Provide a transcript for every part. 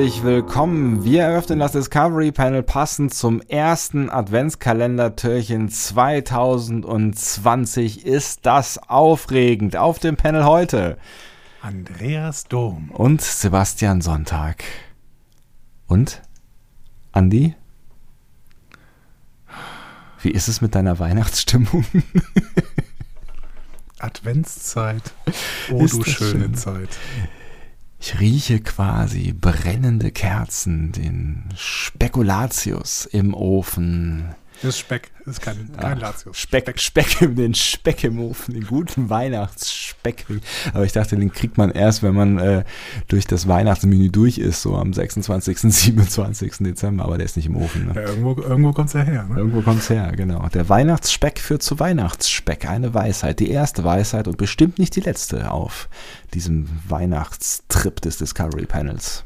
herzlich willkommen. Wir eröffnen das Discovery Panel passend zum ersten Adventskalender-Türchen 2020. Ist das aufregend? Auf dem Panel heute Andreas Dom und Sebastian Sonntag. Und Andi? Wie ist es mit deiner Weihnachtsstimmung? Adventszeit. Oh, Ist du schöne schön. Zeit. Ich rieche quasi brennende Kerzen, den Spekulatius im Ofen. Das ist Speck. Das ist kein, kein Latius. Speck, Speck, im, den Speck im Ofen, den guten Weihnachtsspeck. Aber ich dachte, den kriegt man erst, wenn man äh, durch das Weihnachtsmenü durch ist, so am 26., 27. Dezember. Aber der ist nicht im Ofen. Ne? Ja, irgendwo irgendwo kommt es ja her. Ne? Irgendwo kommt's her, genau. Der Weihnachtsspeck führt zu Weihnachtsspeck. Eine Weisheit. Die erste Weisheit und bestimmt nicht die letzte auf diesem Weihnachtstrip des Discovery Panels.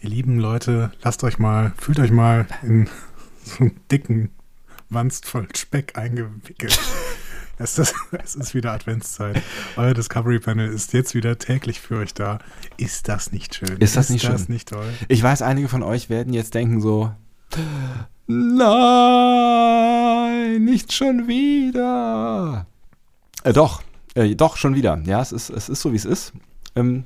Ihr lieben Leute, lasst euch mal, fühlt euch mal in so einen dicken Wanst voll Speck eingewickelt. Es ist, es ist wieder Adventszeit. Euer Discovery Panel ist jetzt wieder täglich für euch da. Ist das nicht schön? Ist das nicht das schön? nicht toll? Ich weiß, einige von euch werden jetzt denken so, nein, nicht schon wieder. Äh, doch, äh, doch, schon wieder. Ja, es ist, es ist so, wie es ist. Ähm,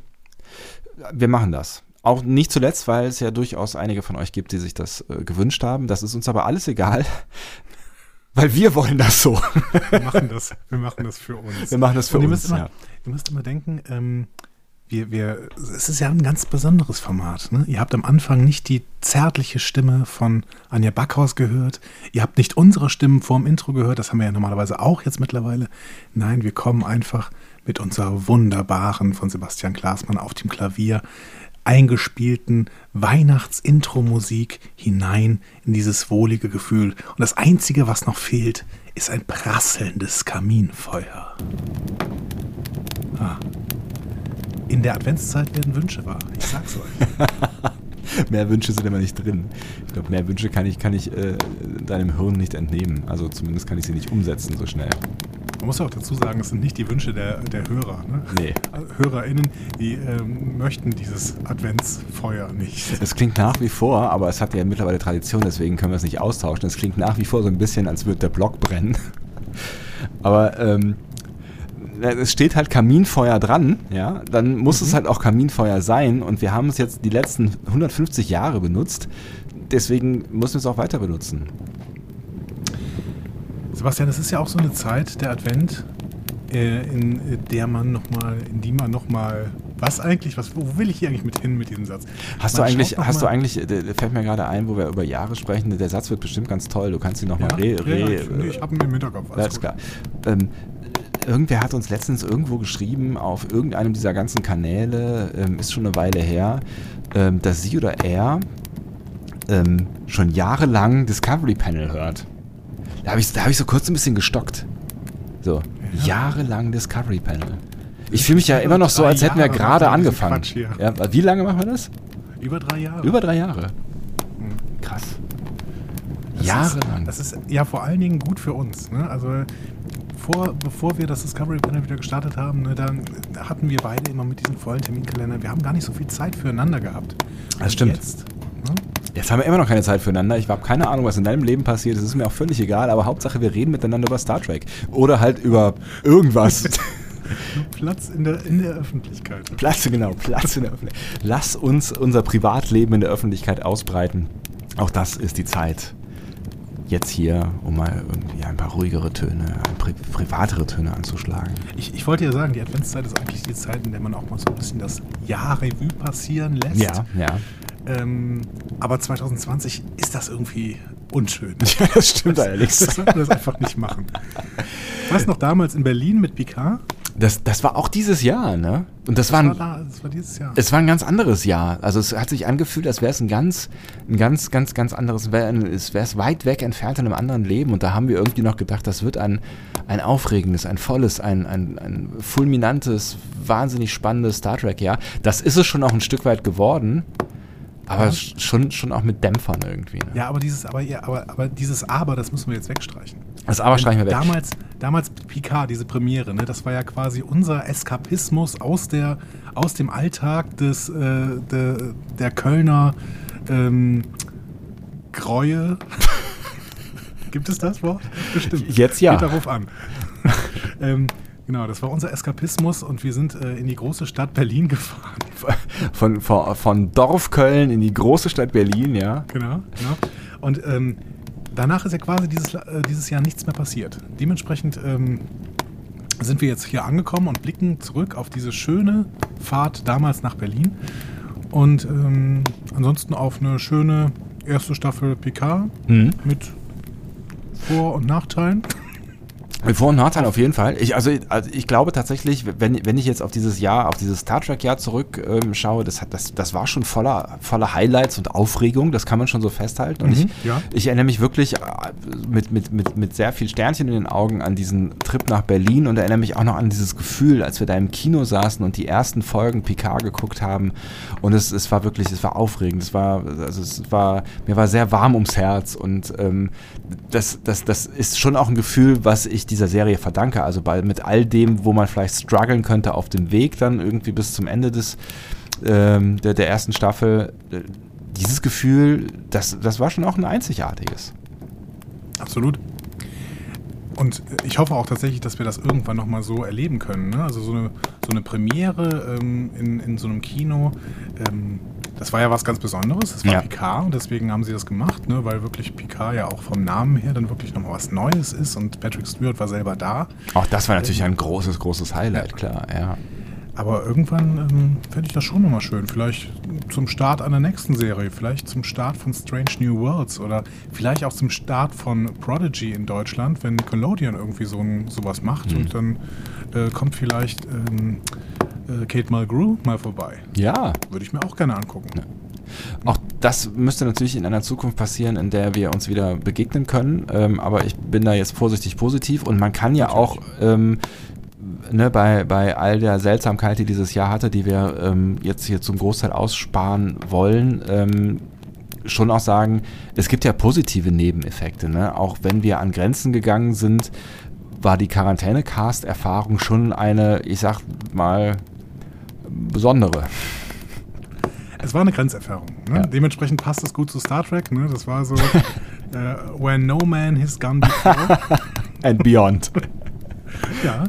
wir machen das. Auch nicht zuletzt, weil es ja durchaus einige von euch gibt, die sich das äh, gewünscht haben. Das ist uns aber alles egal, weil wir wollen das so. Wir machen das, wir machen das für uns. Wir machen das für ihr uns. müsst immer, ja. Ihr müsst immer denken, ähm, wir, wir, es ist ja ein ganz besonderes Format. Ne? Ihr habt am Anfang nicht die zärtliche Stimme von Anja Backhaus gehört. Ihr habt nicht unsere Stimmen vorm Intro gehört. Das haben wir ja normalerweise auch jetzt mittlerweile. Nein, wir kommen einfach mit unserer wunderbaren von Sebastian Klaasmann auf dem Klavier eingespielten Weihnachts-Intro-Musik hinein in dieses wohlige Gefühl. Und das Einzige, was noch fehlt, ist ein prasselndes Kaminfeuer. Ah. In der Adventszeit werden Wünsche wahr. Ich sag's euch. Mehr Wünsche sind immer nicht drin. Ich glaube, mehr Wünsche kann ich, kann ich äh, deinem Hirn nicht entnehmen. Also zumindest kann ich sie nicht umsetzen so schnell. Man muss ja auch dazu sagen, es sind nicht die Wünsche der, der Hörer. Ne? Nee. Also HörerInnen, die ähm, möchten dieses Adventsfeuer nicht. Es klingt nach wie vor, aber es hat ja mittlerweile Tradition, deswegen können wir es nicht austauschen. Es klingt nach wie vor so ein bisschen, als würde der Block brennen. Aber ähm, es steht halt Kaminfeuer dran, ja, dann muss es halt auch Kaminfeuer sein und wir haben es jetzt die letzten 150 Jahre benutzt, deswegen müssen wir es auch weiter benutzen. Sebastian, es ist ja auch so eine Zeit, der Advent, äh, in der man nochmal, in die man nochmal, was eigentlich, was, wo will ich hier eigentlich mit hin mit diesem Satz? Hast Man du eigentlich, hast du eigentlich, der, der fällt mir gerade ein, wo wir über Jahre sprechen, der Satz wird bestimmt ganz toll, du kannst ihn nochmal Ja, re, ja, re, ich, ich habe ihn im Hinterkopf. alles Alles klar. Ähm, irgendwer hat uns letztens irgendwo geschrieben, auf irgendeinem dieser ganzen Kanäle, ähm, ist schon eine Weile her, ähm, dass sie oder er ähm, schon jahrelang Discovery Panel hört. Da habe ich, da hab ich so kurz ein bisschen gestockt. So, Ja. jahrelang Discovery Panel. Ich fühle mich ja immer noch so, als hätten wir gerade angefangen. Ja, wie lange machen wir das? Über drei Jahre. Über drei Jahre. Mhm. Krass. Das Jahrelang. Ist, das ist ja vor allen Dingen gut für uns. Ne? Also vor, bevor wir das Discovery Panel wieder gestartet haben, ne, dann hatten wir beide immer mit diesen vollen Terminkalendern, wir haben gar nicht so viel Zeit füreinander gehabt. Das Und stimmt. Jetzt? Jetzt haben wir immer noch keine Zeit füreinander. Ich habe keine Ahnung, was in deinem Leben passiert. Es ist mir auch völlig egal, aber Hauptsache, wir reden miteinander über Star Trek. Oder halt über irgendwas. Platz in der, in der Öffentlichkeit. Platz, genau, Platz in der Öffentlichkeit. Lass uns unser Privatleben in der Öffentlichkeit ausbreiten. Auch das ist die Zeit. Jetzt hier, um mal irgendwie ein paar ruhigere Töne, pri privatere Töne anzuschlagen. Ich, ich wollte ja sagen, die Adventszeit ist eigentlich die Zeit, in der man auch mal so ein bisschen das Jahr Revue passieren lässt. Ja, ja. Ähm, aber 2020 ist das irgendwie unschön. Ja, das stimmt allerdings. Das sollten wir das einfach nicht machen. Du noch damals in Berlin mit Picard? Das, das war auch dieses Jahr, ne? Und das, war Das ein, war, da, das war dieses Jahr. Es war ein ganz anderes Jahr. Also es hat sich angefühlt, als wäre es ein ganz, ein ganz, ganz, ganz anderes, es wäre es weit weg entfernt in einem anderen Leben. Und da haben wir irgendwie noch gedacht, das wird ein, ein aufregendes, ein volles, ein, ein, ein fulminantes, wahnsinnig spannendes Star Trek-Jahr. Das ist es schon auch ein Stück weit geworden. Aber Ja. schon, schon auch mit Dämpfern irgendwie. Ne? ja, aber dieses, aber, ja, aber, aber dieses Aber, das müssen wir jetzt wegstreichen. Das Aber streichen wir weg. Damals, damals Picard, diese Premiere, ne, das war ja quasi unser Eskapismus aus, der, aus dem Alltag des, äh, de, der Kölner ähm, Gräue. Gibt es das Wort? Bestimmt. Jetzt ja. Geht darauf an. ähm, Genau, das war unser Eskapismus und wir sind äh, in die große Stadt Berlin gefahren. Von, von, von Dorf Köln in die große Stadt Berlin, ja. Genau, genau. Und ähm, danach ist ja quasi dieses, äh, dieses Jahr nichts mehr passiert. Dementsprechend ähm, sind wir jetzt hier angekommen und blicken zurück auf diese schöne Fahrt damals nach Berlin. Und ähm, ansonsten auf eine schöne erste Staffel PK mhm. mit Vor- und Nachteilen. Vor- und Nachteilen auf jeden Fall. Ich, also, also ich glaube tatsächlich, wenn, wenn ich jetzt auf dieses Jahr, auf dieses Star Trek-Jahr zurückschaue, ähm, das, das, das war schon voller, voller Highlights und Aufregung, das kann man schon so festhalten. Und mhm, ich, ja. ich erinnere mich wirklich äh, mit, mit, mit, mit sehr viel Sternchen in den Augen an diesen Trip nach Berlin und erinnere mich auch noch an dieses Gefühl, als wir da im Kino saßen und die ersten Folgen Picard geguckt haben. Und es, es war wirklich, es war aufregend. Es war, also es war, mir war sehr warm ums Herz und ähm, das, das, das ist schon auch ein Gefühl, was ich dieser Serie verdanke. Also bei, mit all dem, wo man vielleicht strugglen könnte auf dem Weg dann irgendwie bis zum Ende des, ähm, der, der ersten Staffel, äh, dieses Gefühl, das, das war schon auch ein einzigartiges. Absolut. Und ich hoffe auch tatsächlich, dass wir das irgendwann nochmal so erleben können. Ne? Also so eine, so eine Premiere ähm, in, in so einem Kino. Ähm, das war ja was ganz Besonderes. Das war ja. Picard und deswegen haben sie das gemacht, ne? weil wirklich Picard ja auch vom Namen her dann wirklich nochmal was Neues ist und Patrick Stewart war selber da. Auch das war natürlich ein großes, großes Highlight, ja. klar, ja. Aber irgendwann ähm, fände ich das schon nochmal schön. Vielleicht zum Start einer nächsten Serie, vielleicht zum Start von Strange New Worlds oder vielleicht auch zum Start von Prodigy in Deutschland, wenn Nickelodeon irgendwie so ein, sowas macht mhm. und dann äh, kommt vielleicht ähm, äh, Kate Mulgrew mal vorbei. Ja. Würde ich mir auch gerne angucken. Ja. Auch das müsste natürlich in einer Zukunft passieren, in der wir uns wieder begegnen können. Ähm, aber ich bin da jetzt vorsichtig positiv und man kann ja natürlich. auch ähm, ne, bei, bei all der Seltsamkeit, die dieses Jahr hatte, die wir ähm, jetzt hier zum Großteil aussparen wollen, ähm, schon auch sagen, es gibt ja positive Nebeneffekte. Ne? Auch wenn wir an Grenzen gegangen sind, war die Quarantäne-Cast-Erfahrung schon eine, ich sag mal, besondere. Es war eine Grenzerfahrung. Ne? Ja. Dementsprechend passt es gut zu Star Trek. Ne? Das war so, uh, where no man has gone before. And beyond. ja.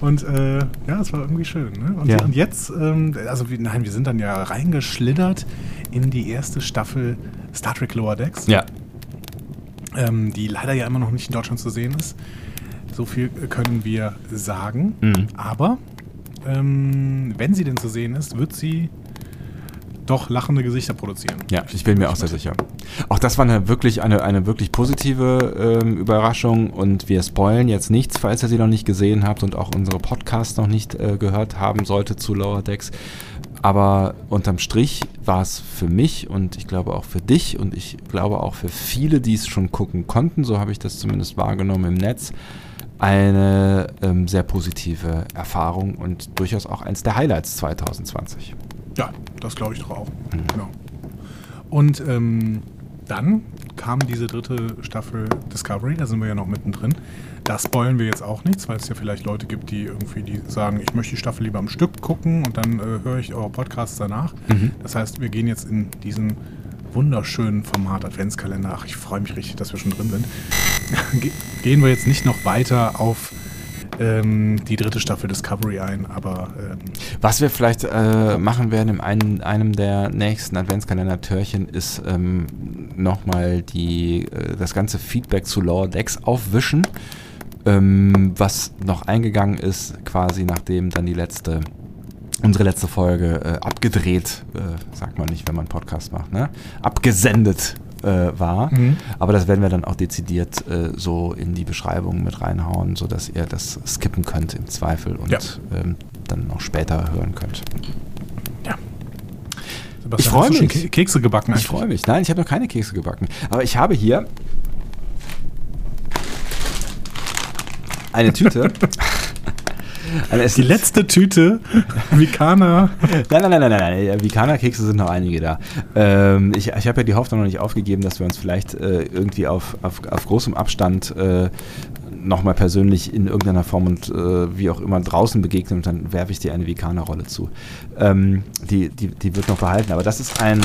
Und äh, ja, es war irgendwie schön. Ne? Und, ja. und jetzt, ähm, also nein, wir sind dann ja reingeschlittert in die erste Staffel Star Trek Lower Decks. Ja. Ähm, die leider ja immer noch nicht in Deutschland zu sehen ist. So viel können wir sagen. Mhm. Aber ähm, wenn sie denn zu sehen ist, wird sie doch lachende Gesichter produzieren. Ja, ich bin mir auch sehr sicher. Auch das war eine wirklich, eine, eine wirklich positive ähm, Überraschung und wir spoilen jetzt nichts, falls ihr sie noch nicht gesehen habt und auch unsere Podcasts noch nicht äh, gehört haben sollte zu Lower Decks. Aber unterm Strich war es für mich und ich glaube auch für dich und ich glaube auch für viele, die es schon gucken konnten, so habe ich das zumindest wahrgenommen im Netz, eine ähm, sehr positive Erfahrung und durchaus auch eins der Highlights 2020. Ja, das glaube ich doch auch. Mhm. Genau. Und ähm, dann kam diese dritte Staffel Discovery, da sind wir ja noch mittendrin. Da spoilen wir jetzt auch nichts, weil es ja vielleicht Leute gibt, die irgendwie die sagen, ich möchte die Staffel lieber am Stück gucken und dann äh, höre ich eure Podcasts danach. Mhm. Das heißt, wir gehen jetzt in diesen wunderschönen Format Adventskalender. Ach, ich freue mich richtig, dass wir schon drin sind. gehen wir jetzt nicht noch weiter auf ähm, die dritte Staffel Discovery ein, aber. Ähm Was wir vielleicht äh, machen werden in einem, einem der nächsten Adventskalender-Türchen ist ähm, nochmal äh, das ganze Feedback zu Lower Decks aufwischen. Ähm, was noch eingegangen ist, quasi nachdem dann die letzte unsere letzte Folge äh, abgedreht, äh, sagt man nicht, wenn man einen Podcast macht, ne? abgesendet äh, war. Mhm. Aber das werden wir dann auch dezidiert äh, so in die Beschreibung mit reinhauen, sodass ihr das skippen könnt im Zweifel und ja. ähm, dann noch später hören könnt. Ja. Sebastian, ich freue mich. Kekse gebacken. Ich freue mich. Nein, ich habe noch keine Kekse gebacken. Aber ich habe hier eine Tüte. Die letzte Tüte Vikana. Nein, nein, nein, nein, nein. Vikana-Kekse sind noch einige da. Ähm, ich ich habe ja die Hoffnung noch nicht aufgegeben, dass wir uns vielleicht äh, irgendwie auf, auf, auf großem Abstand äh, nochmal persönlich in irgendeiner Form und äh, wie auch immer draußen begegnen und dann werfe ich dir eine Vikana-Rolle zu. Ähm, die, die, die wird noch behalten. Aber das ist ein,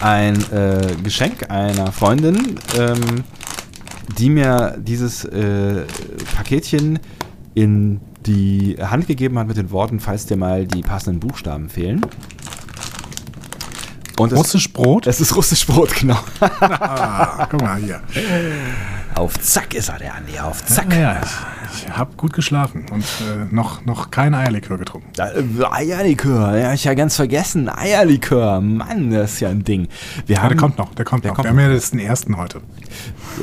ein äh, Geschenk einer Freundin, ähm, die mir dieses äh, Paketchen in die Hand gegeben hat mit den Worten, falls dir mal die passenden Buchstaben fehlen. Und Russisch Brot? Es ist Russisch Brot, genau. ah, guck mal hier. Auf Zack ist er, der Andi, auf Zack. Ja, ja, ich, ich habe gut geschlafen und äh, noch, noch kein Eierlikör getrunken. Äh, Eierlikör, ja, ich ja ganz vergessen. Eierlikör, Mann, das ist ja ein Ding. Wir ja, haben, der kommt noch, der kommt der noch. Kommt wir haben ja den ersten heute.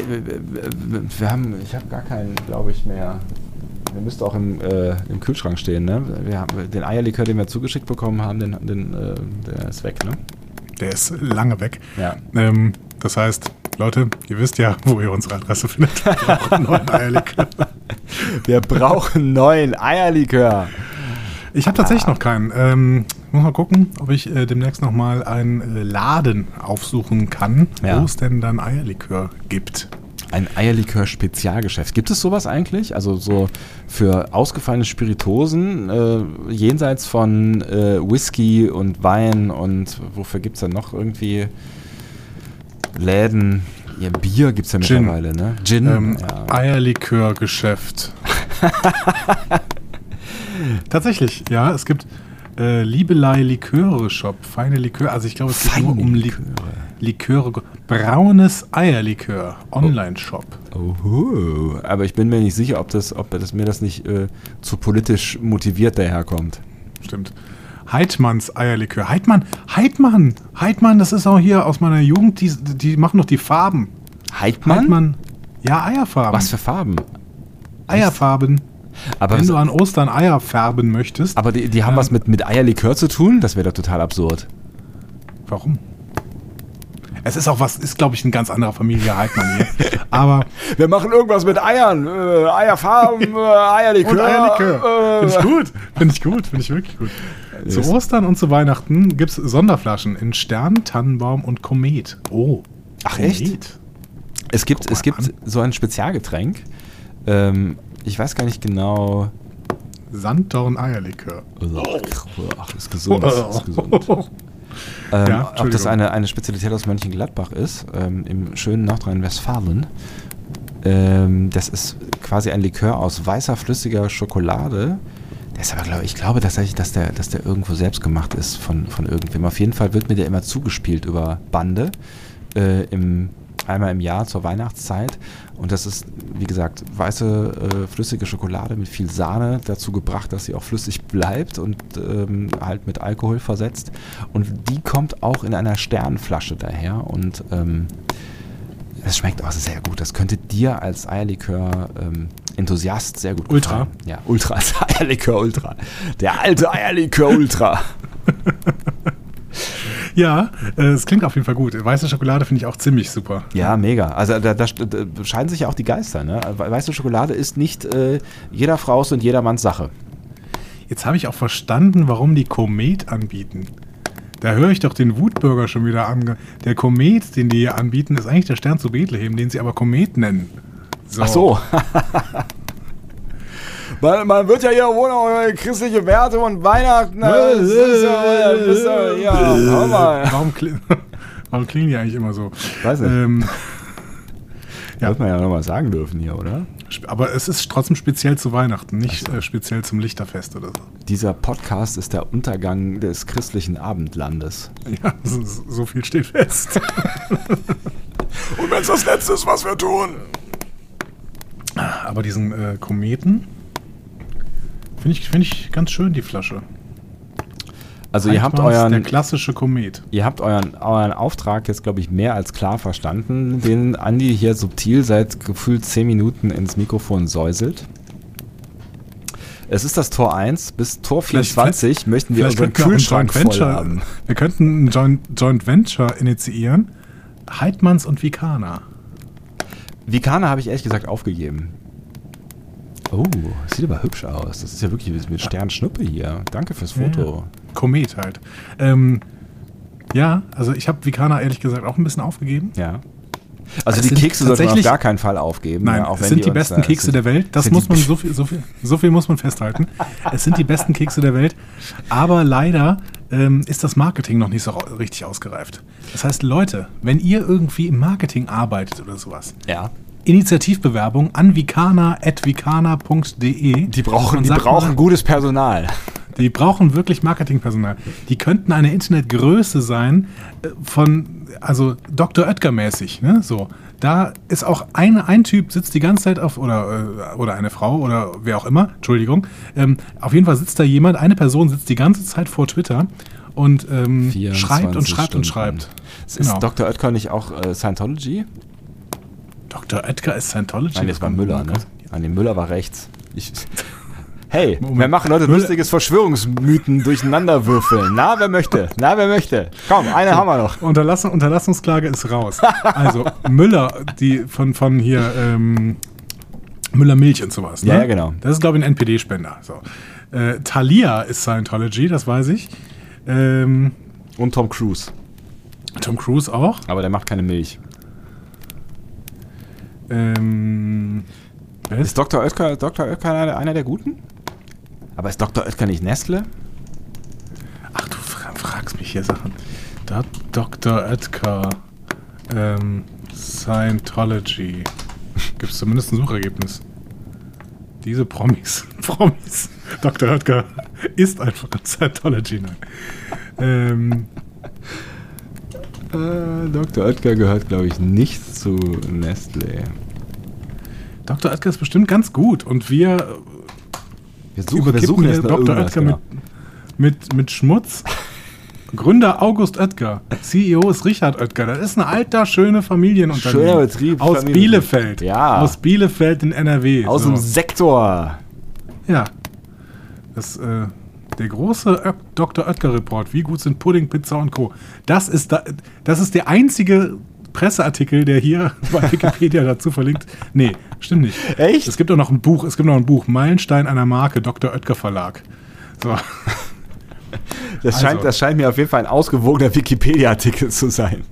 Wir, wir, wir haben, ich habe gar keinen, glaube ich, mehr. Der müsste auch im, äh, im Kühlschrank stehen, ne? Wir haben den Eierlikör, den wir zugeschickt bekommen haben, den, den, äh, der ist weg, ne? Der ist lange weg. Ja. Ähm, das heißt, Leute, ihr wisst ja, wo ihr unsere Adresse findet. Wir brauchen neuen Eierlikör. Wir brauchen neuen Eierlikör. Ich habe tatsächlich noch keinen. Ähm, muss mal gucken, ob ich äh, demnächst noch mal einen äh, Laden aufsuchen kann, ja. wo es denn dann Eierlikör gibt. Ein Eierlikör-Spezialgeschäft. Gibt es sowas eigentlich? Also so für ausgefallene Spiritosen, äh, jenseits von äh, Whisky und Wein und wofür gibt es dann noch irgendwie Läden? Ja, Bier gibt es ja Gin. mittlerweile, ne? Gin. Ähm, ja. Eierlikörgeschäft. Tatsächlich, ja, es gibt äh, Liebelei Liköre Shop, feine Likör. Also ich glaube, es geht nur um Liköre. Liköre. Braunes Eierlikör, Online-Shop. Oh, aber ich bin mir nicht sicher, ob das, ob das mir das nicht äh, zu politisch motiviert daherkommt. Stimmt. Heidmanns Eierlikör. Heidmann, Heidmann, Heidmann, das ist auch hier aus meiner Jugend, die, die machen doch die Farben. Heidmann? Heidmann. Ja, Eierfarben. Was für Farben? Eierfarben. Aber Wenn du an Ostern Eier färben möchtest. Aber die, die haben ähm, was mit, mit Eierlikör zu tun? Das wäre doch total absurd. Warum? Es ist auch was, ist glaube ich ein ganz anderer Familie Heidmann hier. Aber wir machen irgendwas mit Eiern, äh, Eierfarben, äh, Eierlikör. Und Eierlikör. Äh. Finde ich gut, finde ich gut, finde ich wirklich gut. Zu Ostern und zu Weihnachten gibt es Sonderflaschen in Stern, Tannenbaum und Komet. Oh. Ach Komet. echt? Es gibt, es gibt so ein Spezialgetränk. Ähm, ich weiß gar nicht genau. Sanddorn-Eierlikör. Ach, ist gesund. Ist gesund. ähm, ja, ob das eine, eine Spezialität aus Mönchengladbach ist, ähm, im schönen Nordrhein-Westfalen. Ähm, das ist quasi ein Likör aus weißer, flüssiger Schokolade. Der ist aber, glaube ich, glaube tatsächlich, dass der, dass der irgendwo selbst gemacht ist von, von irgendwem. Auf jeden Fall wird mir der immer zugespielt über Bande. Äh, im einmal im Jahr zur Weihnachtszeit. Und das ist, wie gesagt, weiße, äh, flüssige Schokolade mit viel Sahne dazu gebracht, dass sie auch flüssig bleibt und ähm, halt mit Alkohol versetzt. Und die kommt auch in einer Sternflasche daher und ähm, es schmeckt auch sehr gut. Das könnte dir als Eierlikör-Enthusiast ähm, sehr gut Ultra? Gefallen. Ja, Ultra als Eierlikör-Ultra. Der alte Eierlikör-Ultra. Ja, äh, es klingt auf jeden Fall gut. Weiße Schokolade finde ich auch ziemlich super. Ja, mega. Also da, da, da scheiden sich ja auch die Geister. Ne? Weiße Schokolade ist nicht äh, jeder Frau's und jedermanns Sache. Jetzt habe ich auch verstanden, warum die Komet anbieten. Da höre ich doch den Wutbürger schon wieder an. Der Komet, den die hier anbieten, ist eigentlich der Stern zu Bethlehem, den sie aber Komet nennen. So. Ach so. Man, man, wird ja hier wohl noch christliche Werte und Weihnachten. Das ist ja, das ist ja, ja, hör mal. Warum, kling, warum klingen die eigentlich immer so? Weiß nicht. Ähm, ja. Wird man ja nochmal sagen dürfen hier, oder? Aber es ist trotzdem speziell zu Weihnachten, nicht so. äh, speziell zum Lichterfest oder so. Dieser Podcast ist der Untergang des christlichen Abendlandes. Ja, so, so viel steht fest. Und wenn es das Letzte ist, was wir tun. Aber diesen äh, Kometen, Finde ich, find ich ganz schön, die Flasche. Also ihr habt euren der klassische Komet. Ihr habt euren, euren Auftrag jetzt, glaube ich, mehr als klar verstanden, den Andi hier subtil seit gefühlt 10 Minuten ins Mikrofon säuselt. Es ist das Tor 1. Bis Tor 24 vielleicht, möchten wir unseren Kühlschrank voll Venture, haben. Wir könnten ein Joint, Joint Venture initiieren. Heidmanns und Vikana. Vikana habe ich ehrlich gesagt aufgegeben. Oh, das sieht aber hübsch aus. Das ist ja wirklich mit Sternschnuppe hier. Danke fürs Foto. Ja, Komet halt. Ähm, ja, also ich habe Vikana ehrlich gesagt auch ein bisschen aufgegeben. Ja. Also die Kekse sollte man auf gar keinen Fall aufgeben. Nein, ja, es sind die, die besten Kekse der Welt. Das muss man so viel, so viel, so viel muss man festhalten. es sind die besten Kekse der Welt. Aber leider ähm, ist das Marketing noch nicht so richtig ausgereift. Das heißt, Leute, wenn ihr irgendwie im Marketing arbeitet oder sowas, ja. Initiativbewerbung an vikana.vikana.de. Die brauchen, die brauchen mal, gutes Personal. Die brauchen wirklich Marketingpersonal. Die könnten eine Internetgröße sein äh, von, also Dr. Oetker-mäßig, ne? So. Da ist auch ein, ein Typ sitzt die ganze Zeit auf, oder, äh, oder eine Frau oder wer auch immer, Entschuldigung. Ähm, auf jeden Fall sitzt da jemand, eine Person sitzt die ganze Zeit vor Twitter und ähm, schreibt und schreibt Stunden. und schreibt. Ist genau. Dr. Oetker nicht auch äh, Scientology? Dr. Oetker ist Scientology? Nein, das war Müller, ne? Nein, nee, Müller war rechts. Ich, Hey, Moment. wir machen Leute lustiges Verschwörungsmythen durcheinanderwürfeln. Na, wer möchte? Na, wer möchte? Komm, eine haben wir noch. Unterlassung, Unterlassungsklage ist raus. Also, Müller, die von, von hier, ähm, Müller Milch und sowas. Ne? Ja, ja, genau. Das ist, glaube ich, ein NPD-Spender. So. Äh, Thalia ist Scientology, das weiß ich. Ähm, und Tom Cruise. Tom Cruise auch. Aber der macht keine Milch. Ähm, ist Dr. Oetker, Dr. Oetker einer, einer der Guten? Aber ist Dr. Oetker nicht Nestle? Ach, du fragst mich hier Sachen. Da, Dr. Oetker, ähm, Scientology. Gibt es zumindest ein Suchergebnis. Diese Promis. Promis. Dr. Oetker ist einfach Scientology. Nein. Ähm, äh, Dr. Oetker gehört, glaube ich, nicht zu Nestle. Dr. Oetker ist bestimmt ganz gut und wir wir suchen, wir suchen jetzt Dr. Oetker genau. mit, mit, mit Schmutz. Gründer August Oetker. CEO ist Richard Oetker. Das ist ein alter, schöner Familienunternehmen. Schöner Betrieb. Aus Familien. Bielefeld. Ja. Aus Bielefeld in NRW. Aus so. dem Sektor. Ja. Das, äh, der große Ö Dr. Oetker-Report. Wie gut sind Pudding, Pizza und Co. Das ist, da, das ist der einzige Presseartikel, der hier bei Wikipedia dazu verlinkt. Nee, stimmt nicht. Echt? Es gibt auch noch ein Buch, es gibt noch ein Buch, Meilenstein einer Marke, Dr. Oetker Verlag. So. Das, also. scheint, das scheint mir auf jeden Fall ein ausgewogener Wikipedia-Artikel zu sein.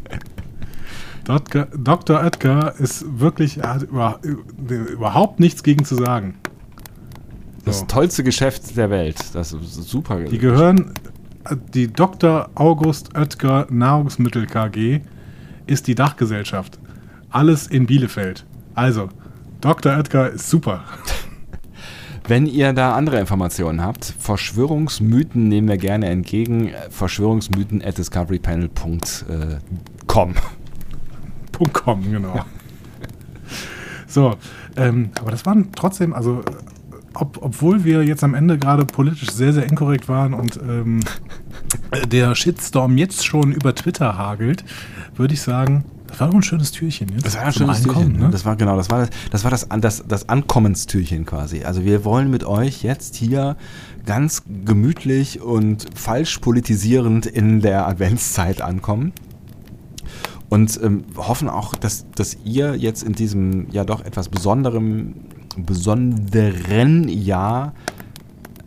Dr. Dr. Oetker ist wirklich, er hat über, überhaupt nichts gegen zu sagen. Das tollste Geschäft der Welt. Das ist super. Die gehören, die Dr. August Oetker Nahrungsmittel KG ist die Dachgesellschaft. Alles in Bielefeld. Also, Dr. Oetker ist super. Wenn ihr da andere Informationen habt, Verschwörungsmythen nehmen wir gerne entgegen. Verschwörungsmythen at discoverypanel.com. .com, genau. So, ähm, aber das waren trotzdem, also ob, obwohl wir jetzt am Ende gerade politisch sehr, sehr inkorrekt waren und ähm, der Shitstorm jetzt schon über Twitter hagelt, würde ich sagen, das war doch ein schönes Türchen jetzt. Das war ein schönes Türchen, ne? Das war genau, das war das, das war das, das, das Ankommenstürchen quasi. Also wir wollen mit euch jetzt hier ganz gemütlich und falsch politisierend in der Adventszeit ankommen. Und ähm, hoffen auch, dass, dass ihr jetzt in diesem ja doch etwas besonderem, besonderen Jahr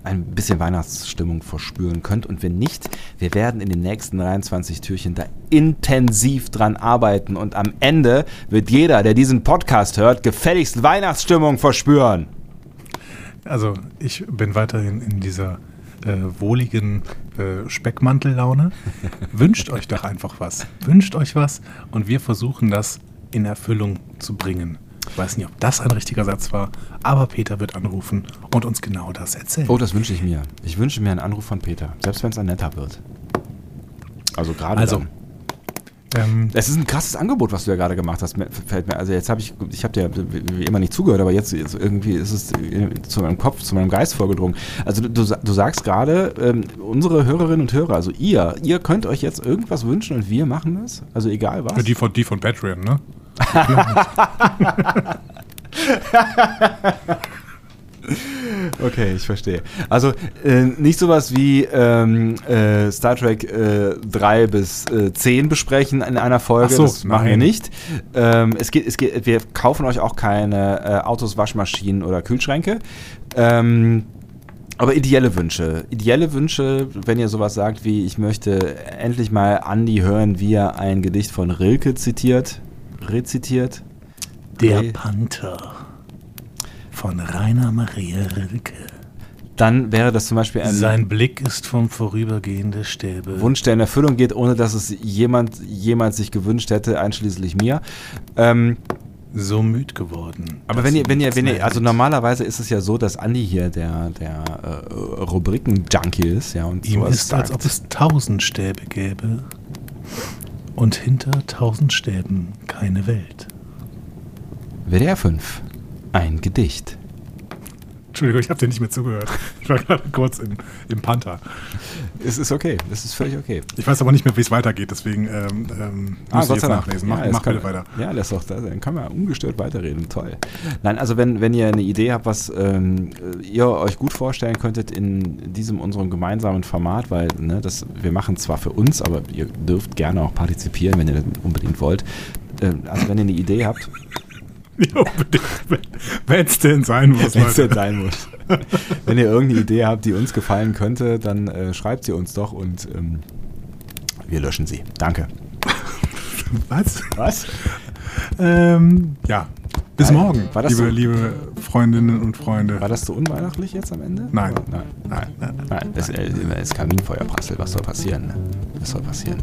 ein bisschen Weihnachtsstimmung verspüren könnt. Und wenn nicht, wir werden in den nächsten 23 Türchen da intensiv dran arbeiten. Und am Ende wird jeder, der diesen Podcast hört, gefälligst Weihnachtsstimmung verspüren. Also ich bin weiterhin in dieser äh, wohligen äh, Speckmantellaune. Wünscht euch doch einfach was. Wünscht euch was und wir versuchen das in Erfüllung zu bringen. Ich weiß nicht, ob das ein richtiger Satz war, aber Peter wird anrufen und uns genau das erzählen. Oh, das wünsche ich mir. Ich wünsche mir einen Anruf von Peter, selbst wenn es ein netter wird. Also gerade also, ähm, es ist ein krasses Angebot, was du ja gerade gemacht hast. Fällt mir. Also jetzt habe ich, ich habe dir wie immer nicht zugehört, aber jetzt, jetzt, irgendwie ist es zu meinem Kopf, zu meinem Geist vorgedrungen. Also du, du sagst gerade, ähm, unsere Hörerinnen und Hörer, also ihr, ihr könnt euch jetzt irgendwas wünschen und wir machen das. Also egal was. Die von, die von Patreon, ne? Okay, ich verstehe. Also äh, nicht sowas wie ähm, äh, Star Trek äh, 3 bis äh, 10 besprechen in einer Folge. So, das machen wir nicht. Ähm, es geht, es geht, wir kaufen euch auch keine äh, Autos, Waschmaschinen oder Kühlschränke. Ähm, aber ideelle Wünsche. Ideelle Wünsche, wenn ihr sowas sagt wie, ich möchte endlich mal Andi hören, wie er ein Gedicht von Rilke zitiert, rezitiert. Der Nee. Panther von Rainer Maria Rilke. Dann wäre das zum Beispiel ein Sein Blick ist vom Vorübergehen der Stäbe. Wunsch, der in Erfüllung geht, ohne dass es jemand jemals sich gewünscht hätte, einschließlich mir. Ähm, so müd geworden. aber wenn ihr, wenn ihr, wenn ihr, also normalerweise ist es ja so, dass Andi hier der, der äh, Rubriken-Junkie ist, ja, und Ihm ist, als sagt. ob es tausend Stäbe gäbe und hinter tausend Stäben keine Welt. WDR 5. Ein Gedicht. Entschuldigung, ich habe dir nicht mehr zugehört. Ich war gerade kurz im, im Panther. Es ist okay, das ist völlig okay. Ich weiß aber nicht mehr, wie es weitergeht, deswegen ähm, ähm, muss ich jetzt nachlesen. Mach, Ah, Ja, mach bitte weiter. Ja, das ist doch, das, dann kann man ungestört weiterreden. Toll. Nein, also wenn, wenn ihr eine Idee habt, was ähm, ihr euch gut vorstellen könntet in diesem unserem gemeinsamen Format, weil ne, das, wir machen zwar für uns, aber ihr dürft gerne auch partizipieren, wenn ihr das unbedingt wollt. Ähm, also wenn ihr eine Idee habt, Ja, unbedingt. Wenn es denn sein muss, wenn es denn sein muss. wenn ihr irgendeine Idee habt, die uns gefallen könnte, dann äh, schreibt sie uns doch und ähm, wir löschen sie. Danke. Was? Was? Ähm, ja. Bis Nein. morgen, War das liebe, so? liebe Freundinnen und Freunde. War das so unweihnachtlich jetzt am Ende? Nein. Nein, nein, nein. nein. Es äh, es ist Kaminfeuerprassel. Was soll passieren? ne? Was soll passieren?